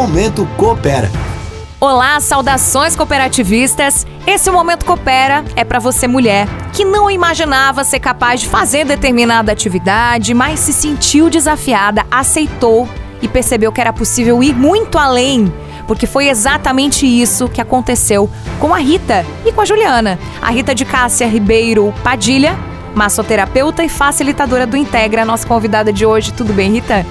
Momento Coopera. Olá, saudações cooperativistas. Esse momento coopera é para você mulher que não imaginava ser capaz de fazer determinada atividade, mas se sentiu desafiada, aceitou e percebeu que era possível ir muito além, porque foi exatamente isso que aconteceu com a Rita e com a Juliana. A Rita de Cássia Ribeiro Padilha, massoterapeuta e facilitadora do Integra, nossa convidada de hoje. Tudo bem, Rita?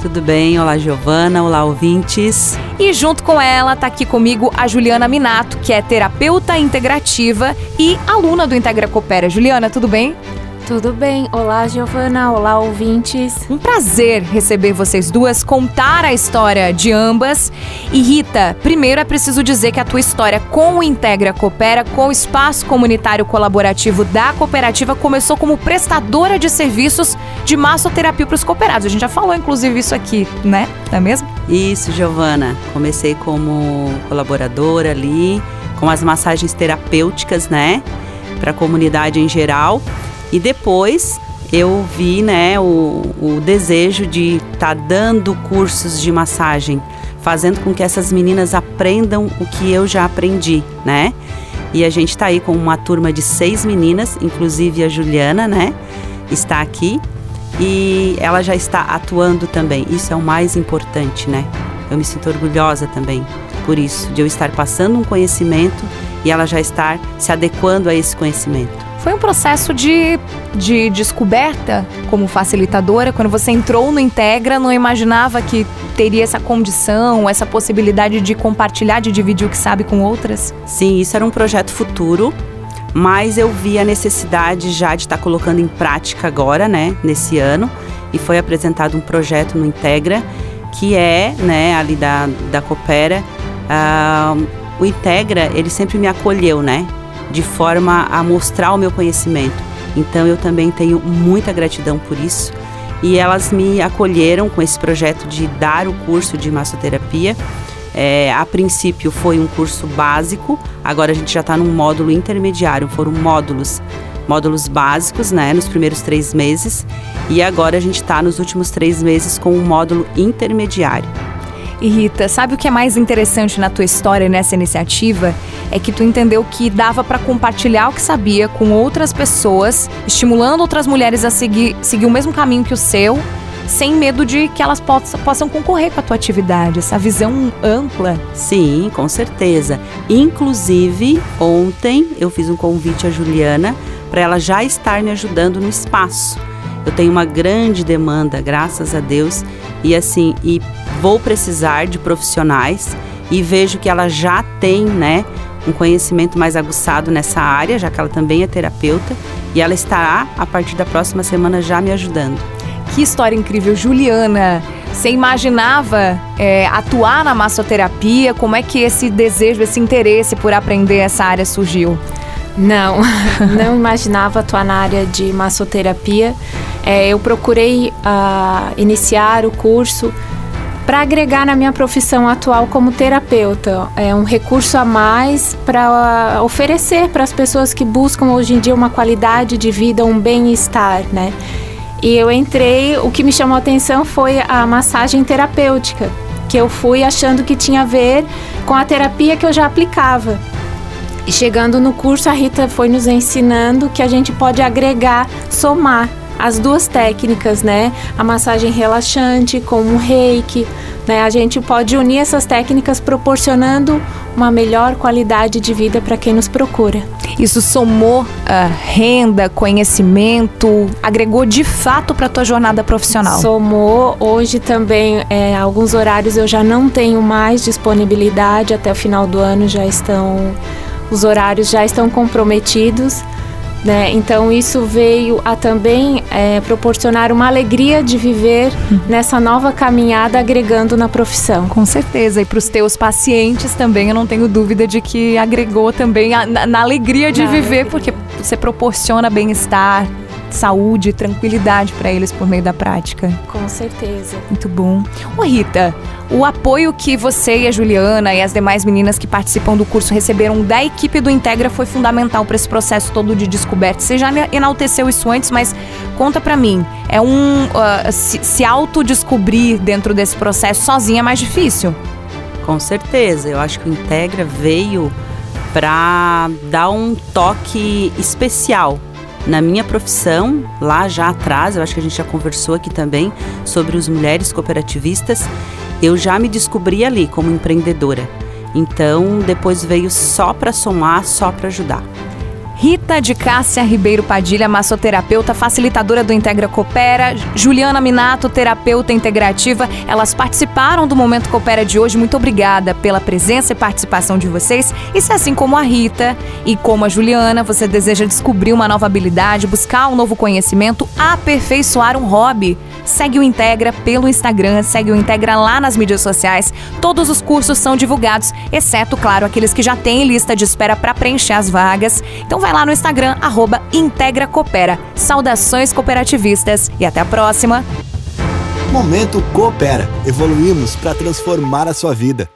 Tudo bem? Olá, Giovana. Olá, ouvintes. E junto com ela está aqui comigo a Juliana Minato, que é terapeuta integrativa e aluna do Integra Coopera. Juliana, tudo bem? Tudo bem? Olá, Giovana. Olá, ouvintes. Um prazer receber vocês duas, contar a história de ambas. E Rita, primeiro é preciso dizer que a tua história com o Integra Coopera, com o espaço comunitário colaborativo da cooperativa, começou como prestadora de serviços de massoterapia para os cooperados. A gente já falou, inclusive, isso aqui, né? Não é mesmo? Isso, Giovana. Comecei como colaboradora ali, com as massagens terapêuticas, né? Para a comunidade em geral. E depois eu vi né, o, o desejo de estar tá dando cursos de massagem, fazendo com que essas meninas aprendam o que eu já aprendi, né? E a gente está aí com uma turma de seis meninas, inclusive a Juliana, né? Está aqui e ela já está atuando também. Isso é o mais importante, né? Eu me sinto orgulhosa também por isso, de eu estar passando um conhecimento e ela já estar se adequando a esse conhecimento. Foi um processo de, de descoberta como facilitadora. Quando você entrou no Integra, não imaginava que teria essa condição, essa possibilidade de compartilhar, de dividir o que sabe com outras? Sim, isso era um projeto futuro, mas eu vi a necessidade já de estar colocando em prática agora, né, nesse ano, e foi apresentado um projeto no Integra, que é, né, ali da, da Coopera, uh, o Integra, ele sempre me acolheu, né, de forma a mostrar o meu conhecimento. Então eu também tenho muita gratidão por isso. E elas me acolheram com esse projeto de dar o curso de massoterapia. É, a princípio foi um curso básico, agora a gente já está num módulo intermediário, foram módulos, módulos básicos, né, nos primeiros três meses, e agora a gente está nos últimos três meses com um módulo intermediário. E Rita, sabe o que é mais interessante na tua história nessa iniciativa? É que tu entendeu que dava para compartilhar o que sabia com outras pessoas, estimulando outras mulheres a seguir, seguir o mesmo caminho que o seu, sem medo de que elas possam, possam concorrer com a tua atividade, essa visão ampla. Sim, com certeza. Inclusive, ontem eu fiz um convite à Juliana para ela já estar me ajudando no espaço. Eu tenho uma grande demanda, graças a Deus, e assim, e vou precisar de profissionais e vejo que ela já tem, né, um conhecimento mais aguçado nessa área, já que ela também é terapeuta, e ela estará a partir da próxima semana já me ajudando. Que história incrível, Juliana! Você imaginava é, atuar na massoterapia? Como é que esse desejo, esse interesse por aprender essa área surgiu? Não, não imaginava atuar na área de massoterapia. É, eu procurei uh, iniciar o curso para agregar na minha profissão atual como terapeuta. É um recurso a mais para oferecer para as pessoas que buscam hoje em dia uma qualidade de vida, um bem-estar, né? E eu entrei, o que me chamou a atenção foi a massagem terapêutica, que eu fui achando que tinha a ver com a terapia que eu já aplicava. E chegando no curso, a Rita foi nos ensinando que a gente pode agregar, somar as duas técnicas, né? A massagem relaxante com o reiki, né? A gente pode unir essas técnicas proporcionando uma melhor qualidade de vida para quem nos procura. Isso somou uh, renda, conhecimento, agregou de fato para a tua jornada profissional? Somou. Hoje também, é, alguns horários eu já não tenho mais disponibilidade, até o final do ano já estão, os horários já estão comprometidos. Né? Então isso veio a também é, proporcionar uma alegria de viver nessa nova caminhada agregando na profissão. Com certeza. E para os teus pacientes também, eu não tenho dúvida de que agregou também a, na, na, alegria de na viver, alegria. porque você proporciona bem-estar, saúde, tranquilidade para eles por meio da prática. Com certeza. Muito bom. Ô Rita, o apoio que você e a Juliana e as demais meninas que participam do curso receberam da equipe do Integra foi fundamental para esse processo todo de descoberta. Você já enalteceu isso antes, mas conta para mim. É um uh, se, se autodescobrir dentro desse processo sozinha é mais difícil? Com certeza. Eu acho que o Integra veio para dar um toque especial na minha profissão, lá já atrás, eu acho que a gente já conversou aqui também sobre os mulheres cooperativistas, eu já me descobri ali como empreendedora. Então, depois veio só para somar, só para ajudar. Rita de Cássia Ribeiro Padilha, massoterapeuta, facilitadora do Integra Coopera, Juliana Minato, terapeuta integrativa. Elas participaram do Momento Coopera de hoje. Muito obrigada pela presença e participação de vocês. E se assim como a Rita e como a Juliana, você deseja descobrir uma nova habilidade, buscar um novo conhecimento, aperfeiçoar um hobby, segue o Integra pelo Instagram, segue o Integra lá nas mídias sociais. Todos os cursos são divulgados, exceto, claro, aqueles que já têm lista de espera para preencher as vagas. Então vai lá no Instagram, arroba. Saudações cooperativistas e até a próxima! Momento Coopera. Evoluímos para transformar a sua vida.